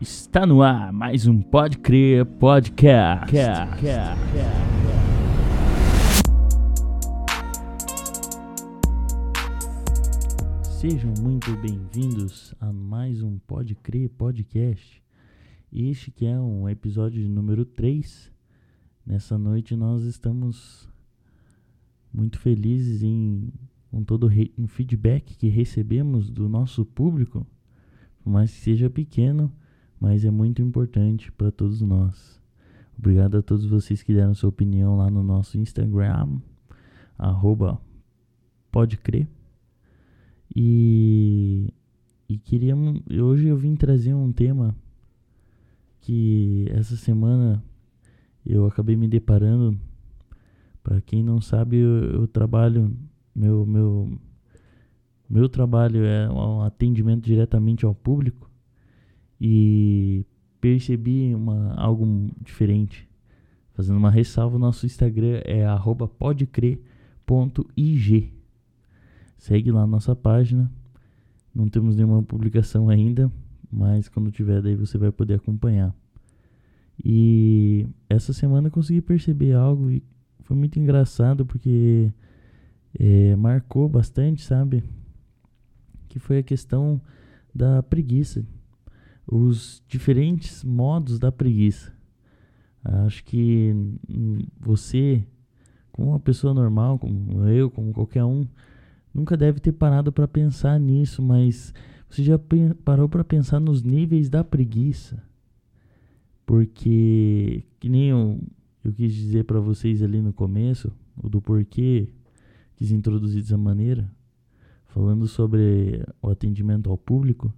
Está no ar mais um Pode Crer Podcast. Sejam muito bem-vindos a mais um Pode Crer Podcast. Este que é um episódio número 3. Nessa noite nós estamos muito felizes em com todo o feedback que recebemos do nosso público, por mais que seja pequeno, mas é muito importante para todos nós. Obrigado a todos vocês que deram sua opinião lá no nosso Instagram, arroba pode crer. E, e queríamos, hoje eu vim trazer um tema que essa semana eu acabei me deparando. Para quem não sabe, eu, eu trabalho, meu, meu, meu trabalho é um atendimento diretamente ao público e percebi uma, algo diferente. Fazendo uma ressalva, o nosso Instagram é podecrer.ig. Segue lá a nossa página. Não temos nenhuma publicação ainda, mas quando tiver daí você vai poder acompanhar. E essa semana eu consegui perceber algo e foi muito engraçado porque é, marcou bastante, sabe? Que foi a questão da preguiça os diferentes modos da preguiça. Acho que você, como uma pessoa normal, como eu, como qualquer um, nunca deve ter parado para pensar nisso, mas você já parou para pensar nos níveis da preguiça? Porque, que nem eu, eu quis dizer para vocês ali no começo, o do porquê quis introduzir dessa maneira, falando sobre o atendimento ao público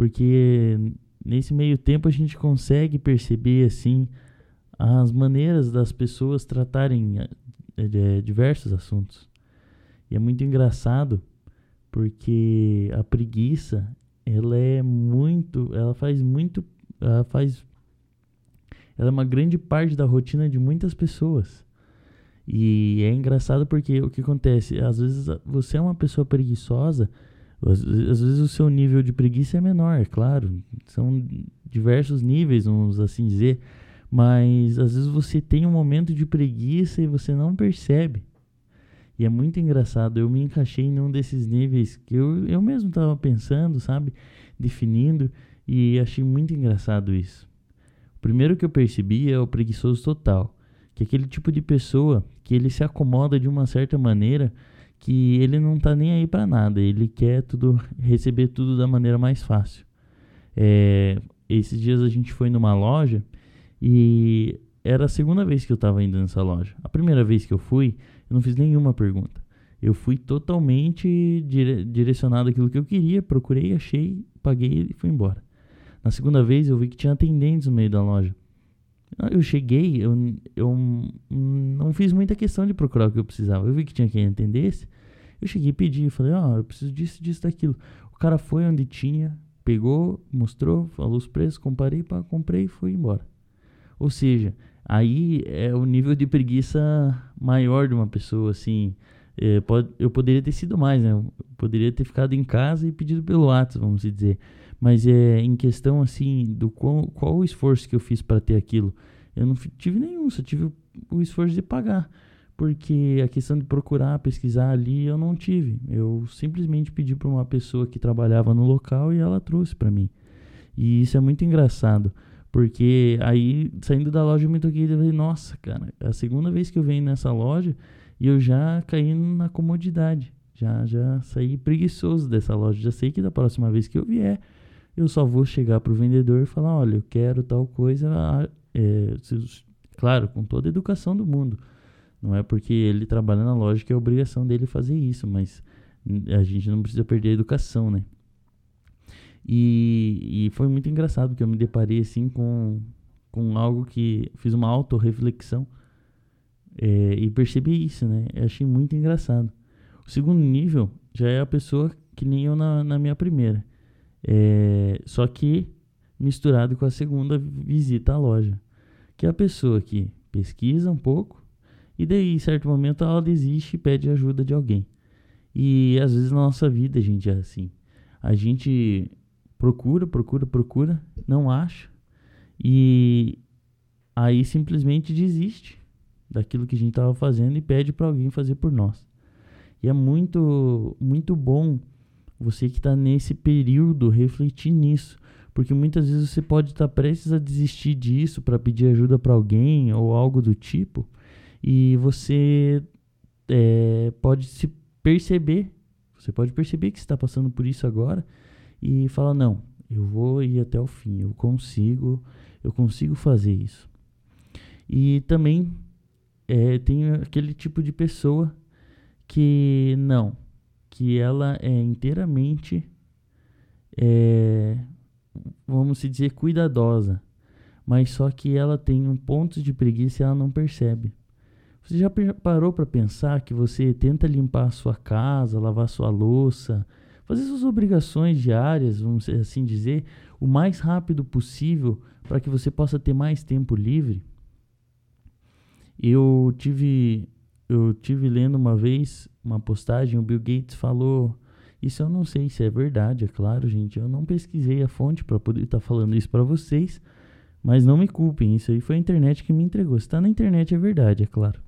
porque nesse meio tempo a gente consegue perceber assim as maneiras das pessoas tratarem é, diversos assuntos. E é muito engraçado porque a preguiça, ela é muito, ela faz muito, ela faz ela é uma grande parte da rotina de muitas pessoas. E é engraçado porque o que acontece, às vezes você é uma pessoa preguiçosa, às, vezes o seu nível de preguiça é menor, é claro. São diversos níveis, vamos assim dizer. Mas às vezes você tem um momento de preguiça e você não percebe. E é muito engraçado. Eu me encaixei em um desses níveis que eu, eu mesmo estava pensando, sabe? Definindo. E achei muito engraçado isso. O primeiro que eu percebi é o preguiçoso total. Que é aquele tipo de pessoa que ele se acomoda de uma certa maneira que ele não tá nem aí para nada, ele quer tudo receber tudo da maneira mais fácil. É, esses dias a gente foi numa loja e era a segunda vez que eu estava indo nessa loja. A primeira vez que eu fui, eu não fiz nenhuma pergunta. Eu fui totalmente dire direcionado àquilo que eu queria, procurei, achei, paguei e fui embora. Na segunda vez eu vi que tinha atendentes no meio da loja. Eu cheguei, eu, eu não fiz muita questão de procurar o que eu precisava. Eu vi que tinha quem entendesse. Eu cheguei e pedi, falei, ó, oh, eu preciso disso, disso, daquilo. O cara foi onde tinha, pegou, mostrou, falou os preços, comparei, pá, comprei e fui embora. Ou seja, aí é o nível de preguiça maior de uma pessoa, assim. É, pode, eu poderia ter sido mais, né? Eu poderia ter ficado em casa e pedido pelo WhatsApp, vamos dizer. Mas é em questão assim do qual, qual o esforço que eu fiz para ter aquilo. Eu não tive nenhum, só tive o, o esforço de pagar. Porque a questão de procurar, pesquisar ali, eu não tive. Eu simplesmente pedi para uma pessoa que trabalhava no local e ela trouxe para mim. E isso é muito engraçado. Porque aí, saindo da loja, me toquei e falei, nossa, cara, é a segunda vez que eu venho nessa loja e eu já caí na comodidade. Já, já saí preguiçoso dessa loja. Já sei que da próxima vez que eu vier, eu só vou chegar para o vendedor e falar: olha, eu quero tal coisa. É, claro, com toda a educação do mundo. Não é porque ele trabalha na loja que é obrigação dele fazer isso, mas a gente não precisa perder a educação, né? E, e foi muito engraçado que eu me deparei assim com, com algo que fiz uma autorreflexão é, e percebi isso, né? Eu achei muito engraçado. O segundo nível já é a pessoa que nem eu na, na minha primeira. É, só que misturado com a segunda visita à loja. Que é a pessoa que pesquisa um pouco e daí, em certo momento, ela desiste e pede ajuda de alguém. E às vezes na nossa vida, a gente, é assim. A gente procura, procura, procura, não acha e aí simplesmente desiste daquilo que a gente estava fazendo e pede para alguém fazer por nós. E é muito, muito bom você que está nesse período refletir nisso, porque muitas vezes você pode estar tá prestes a desistir disso para pedir ajuda para alguém ou algo do tipo, e você é, pode se perceber, você pode perceber que está passando por isso agora e falar não, eu vou ir até o fim, eu consigo, eu consigo fazer isso. E também é, tem aquele tipo de pessoa que não, que ela é inteiramente, é, vamos dizer, cuidadosa, mas só que ela tem um ponto de preguiça e ela não percebe. Você já parou para pensar que você tenta limpar a sua casa, lavar sua louça, fazer suas obrigações diárias, vamos assim dizer, o mais rápido possível para que você possa ter mais tempo livre? Eu tive eu tive lendo uma vez uma postagem, o Bill Gates falou, isso eu não sei se é verdade, é claro, gente, eu não pesquisei a fonte para poder estar tá falando isso para vocês, mas não me culpem, isso aí foi a internet que me entregou. Se está na internet é verdade, é claro.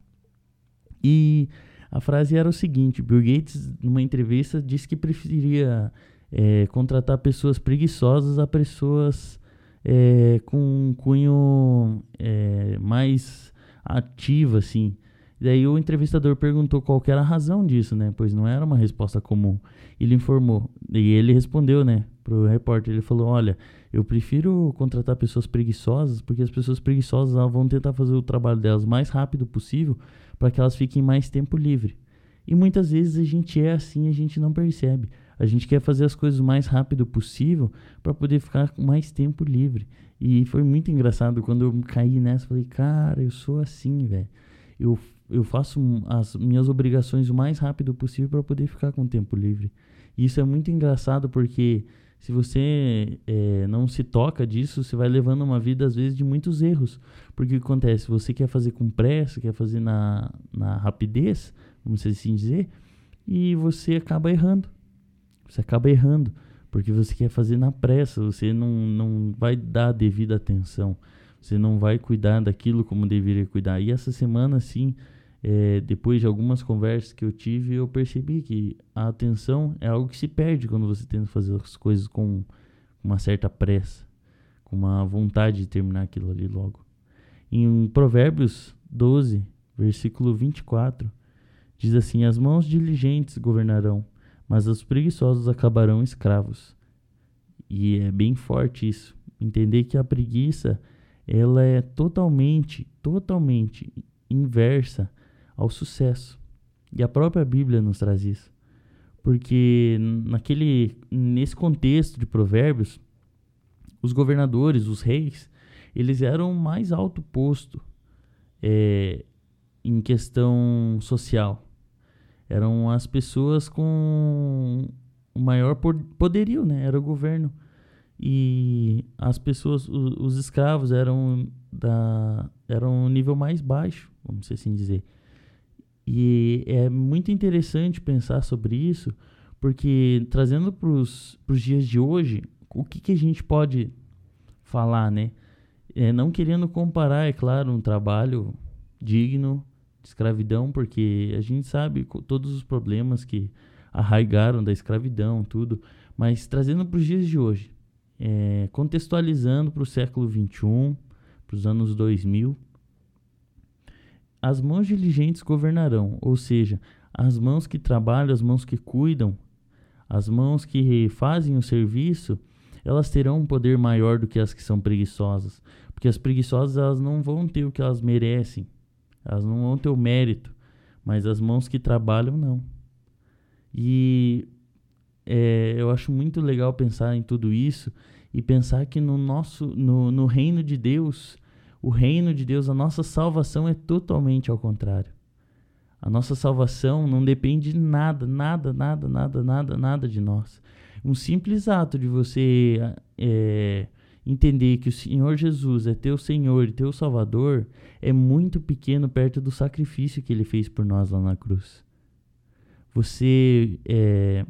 E a frase era o seguinte: Bill Gates, numa entrevista, disse que preferia é, contratar pessoas preguiçosas a pessoas é, com um cunho é, mais ativo, assim. E daí o entrevistador perguntou qual era a razão disso, né? Pois não era uma resposta comum. Ele informou. E ele respondeu, né? Pro repórter. Ele falou: Olha, eu prefiro contratar pessoas preguiçosas, porque as pessoas preguiçosas vão tentar fazer o trabalho delas mais rápido possível para que elas fiquem mais tempo livre. E muitas vezes a gente é assim, a gente não percebe. A gente quer fazer as coisas o mais rápido possível para poder ficar com mais tempo livre. E foi muito engraçado quando eu caí nessa, falei: "Cara, eu sou assim, velho. Eu eu faço as minhas obrigações o mais rápido possível para poder ficar com tempo livre". E isso é muito engraçado porque se você é, não se toca disso, você vai levando uma vida, às vezes, de muitos erros. Porque o que acontece? Você quer fazer com pressa, quer fazer na, na rapidez, vamos assim dizer, e você acaba errando. Você acaba errando, porque você quer fazer na pressa, você não, não vai dar a devida atenção, você não vai cuidar daquilo como deveria cuidar. E essa semana, sim, é, depois de algumas conversas que eu tive, eu percebi que a atenção é algo que se perde quando você tenta fazer as coisas com uma certa pressa, com uma vontade de terminar aquilo ali logo. Em Provérbios 12, versículo 24, diz assim: As mãos diligentes governarão, mas os preguiçosos acabarão escravos. E é bem forte isso. Entender que a preguiça ela é totalmente, totalmente inversa ao sucesso. E a própria Bíblia nos traz isso. Porque naquele nesse contexto de Provérbios, os governadores, os reis, eles eram mais alto posto é, em questão social. Eram as pessoas com o maior poderio, né? Era o governo. E as pessoas, os, os escravos eram da eram um nível mais baixo, vamos assim dizer. E é muito interessante pensar sobre isso, porque trazendo para os dias de hoje, o que, que a gente pode falar, né? É, não querendo comparar, é claro, um trabalho digno de escravidão, porque a gente sabe todos os problemas que arraigaram da escravidão, tudo, mas trazendo para os dias de hoje, é, contextualizando para o século XXI, para os anos 2000, as mãos diligentes governarão, ou seja, as mãos que trabalham, as mãos que cuidam, as mãos que fazem o serviço, elas terão um poder maior do que as que são preguiçosas, porque as preguiçosas elas não vão ter o que elas merecem, elas não vão ter o mérito, mas as mãos que trabalham não. E é, eu acho muito legal pensar em tudo isso e pensar que no nosso no, no reino de Deus o reino de Deus, a nossa salvação é totalmente ao contrário. A nossa salvação não depende de nada, nada, nada, nada, nada, nada de nós. Um simples ato de você é, entender que o Senhor Jesus é teu Senhor e teu Salvador é muito pequeno perto do sacrifício que ele fez por nós lá na cruz. Você é,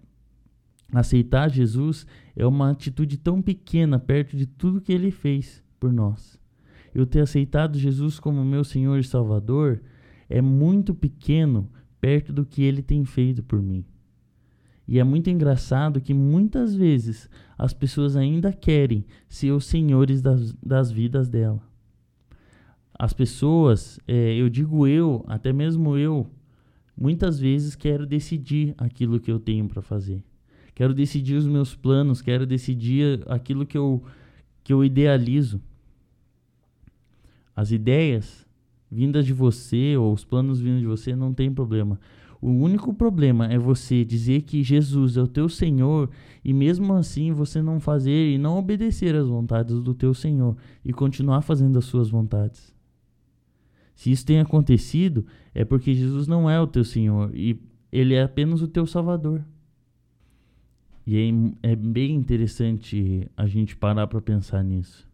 Aceitar Jesus é uma atitude tão pequena perto de tudo que ele fez por nós. Eu ter aceitado Jesus como meu Senhor e Salvador é muito pequeno perto do que ele tem feito por mim. E é muito engraçado que muitas vezes as pessoas ainda querem ser os senhores das, das vidas dela. As pessoas, é, eu digo eu, até mesmo eu, muitas vezes quero decidir aquilo que eu tenho para fazer quero decidir os meus planos, quero decidir aquilo que eu, que eu idealizo. As ideias vindas de você ou os planos vindos de você não tem problema. O único problema é você dizer que Jesus é o teu Senhor e mesmo assim você não fazer e não obedecer às vontades do teu Senhor e continuar fazendo as suas vontades. Se isso tem acontecido, é porque Jesus não é o teu Senhor e ele é apenas o teu Salvador. E é, é bem interessante a gente parar para pensar nisso.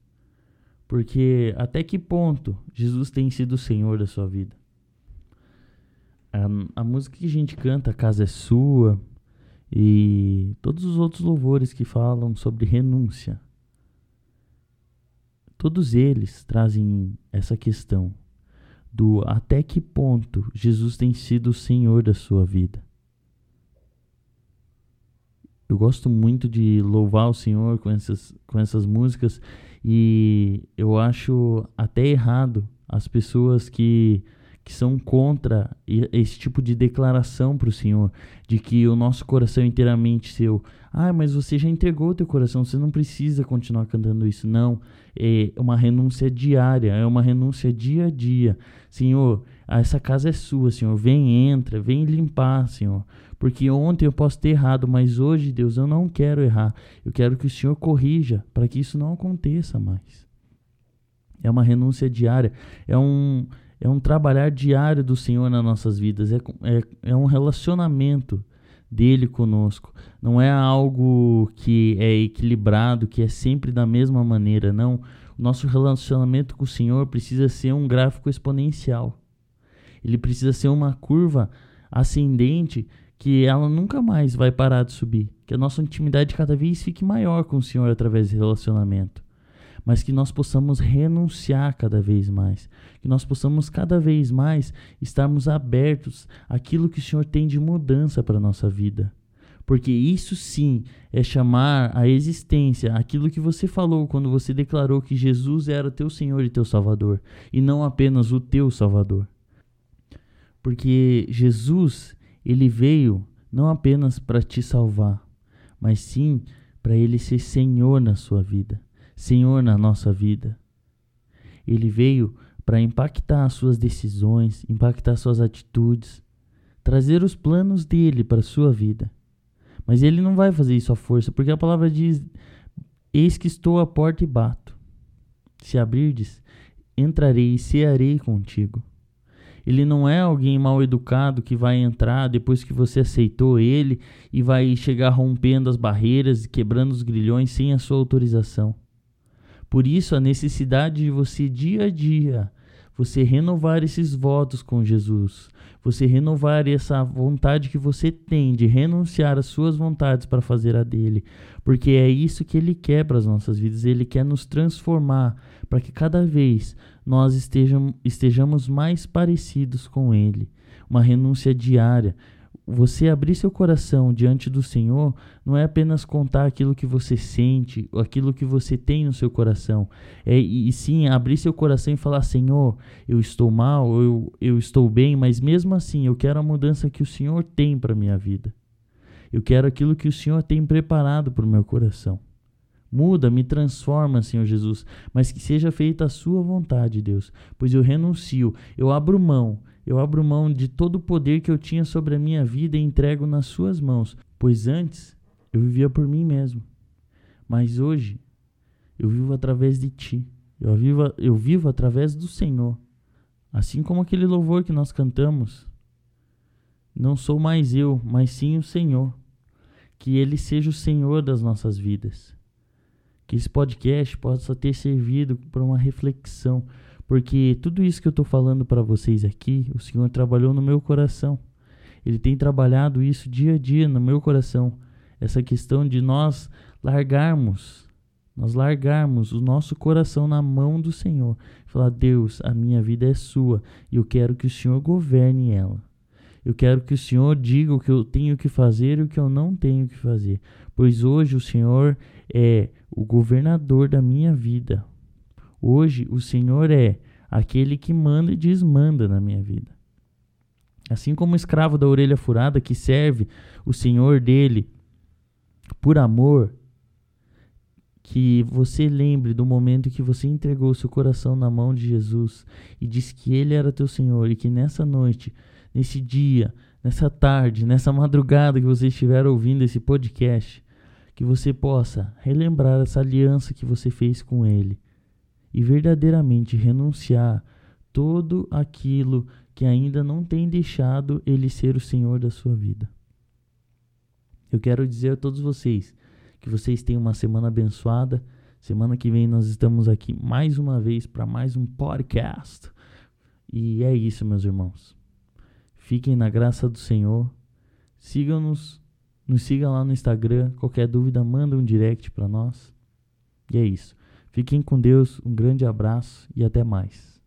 Porque até que ponto Jesus tem sido o Senhor da sua vida? A, a música que a gente canta, A Casa é Sua, e todos os outros louvores que falam sobre renúncia, todos eles trazem essa questão do até que ponto Jesus tem sido o Senhor da sua vida. Eu gosto muito de louvar o Senhor com essas, com essas músicas e eu acho até errado as pessoas que, que são contra esse tipo de declaração para o Senhor, de que o nosso coração é inteiramente seu. Ah, mas você já entregou o teu coração, você não precisa continuar cantando isso. Não, é uma renúncia diária, é uma renúncia dia a dia. Senhor, essa casa é sua, Senhor. Vem, entra, vem limpar, Senhor. Porque ontem eu posso ter errado, mas hoje, Deus, eu não quero errar. Eu quero que o Senhor corrija para que isso não aconteça mais. É uma renúncia diária, é um, é um trabalhar diário do Senhor nas nossas vidas, é, é, é um relacionamento dele conosco. Não é algo que é equilibrado, que é sempre da mesma maneira. Não. O nosso relacionamento com o Senhor precisa ser um gráfico exponencial. Ele precisa ser uma curva ascendente que ela nunca mais vai parar de subir, que a nossa intimidade cada vez fique maior com o Senhor através do relacionamento, mas que nós possamos renunciar cada vez mais, que nós possamos cada vez mais estarmos abertos àquilo que o Senhor tem de mudança para a nossa vida. Porque isso sim é chamar a existência aquilo que você falou quando você declarou que Jesus era teu Senhor e teu Salvador, e não apenas o teu Salvador. Porque Jesus, ele veio não apenas para te salvar, mas sim para ele ser Senhor na sua vida, Senhor na nossa vida. Ele veio para impactar as suas decisões, impactar suas atitudes, trazer os planos dele para a sua vida. Mas ele não vai fazer isso à força, porque a palavra diz: Eis que estou à porta e bato. Se abrirdes, entrarei e cearei contigo. Ele não é alguém mal educado que vai entrar depois que você aceitou ele e vai chegar rompendo as barreiras e quebrando os grilhões sem a sua autorização. Por isso, a necessidade de você dia a dia você renovar esses votos com Jesus, você renovar essa vontade que você tem de renunciar às suas vontades para fazer a dele, porque é isso que ele quer para as nossas vidas, ele quer nos transformar para que cada vez nós estejam, estejamos mais parecidos com ele. Uma renúncia diária, você abrir seu coração diante do Senhor não é apenas contar aquilo que você sente, aquilo que você tem no seu coração. É, e, sim abrir seu coração e falar: Senhor, eu estou mal, eu, eu estou bem, mas mesmo assim eu quero a mudança que o Senhor tem para minha vida. Eu quero aquilo que o Senhor tem preparado para o meu coração. Muda, me transforma, Senhor Jesus, mas que seja feita a Sua vontade, Deus, pois eu renuncio, eu abro mão eu abro mão de todo o poder que eu tinha sobre a minha vida e entrego nas suas mãos, pois antes eu vivia por mim mesmo. Mas hoje eu vivo através de ti. Eu vivo, eu vivo através do Senhor. Assim como aquele louvor que nós cantamos. Não sou mais eu, mas sim o Senhor. Que Ele seja o Senhor das nossas vidas. Que esse podcast possa ter servido para uma reflexão porque tudo isso que eu estou falando para vocês aqui, o Senhor trabalhou no meu coração. Ele tem trabalhado isso dia a dia no meu coração. essa questão de nós largarmos, nós largarmos o nosso coração na mão do Senhor. Falar, Deus, a minha vida é sua e eu quero que o Senhor governe ela. Eu quero que o Senhor diga o que eu tenho que fazer e o que eu não tenho que fazer. Pois hoje o Senhor é o governador da minha vida. Hoje o Senhor é aquele que manda e desmanda na minha vida. Assim como o escravo da orelha furada que serve o senhor dele por amor, que você lembre do momento que você entregou seu coração na mão de Jesus e disse que ele era teu Senhor e que nessa noite, nesse dia, nessa tarde, nessa madrugada que você estiver ouvindo esse podcast, que você possa relembrar essa aliança que você fez com ele e verdadeiramente renunciar todo aquilo que ainda não tem deixado ele ser o Senhor da sua vida. Eu quero dizer a todos vocês que vocês tenham uma semana abençoada. Semana que vem nós estamos aqui mais uma vez para mais um podcast. E é isso, meus irmãos. Fiquem na graça do Senhor. Sigam-nos, nos sigam lá no Instagram. Qualquer dúvida, manda um direct para nós. E é isso. Fiquem com Deus, um grande abraço e até mais.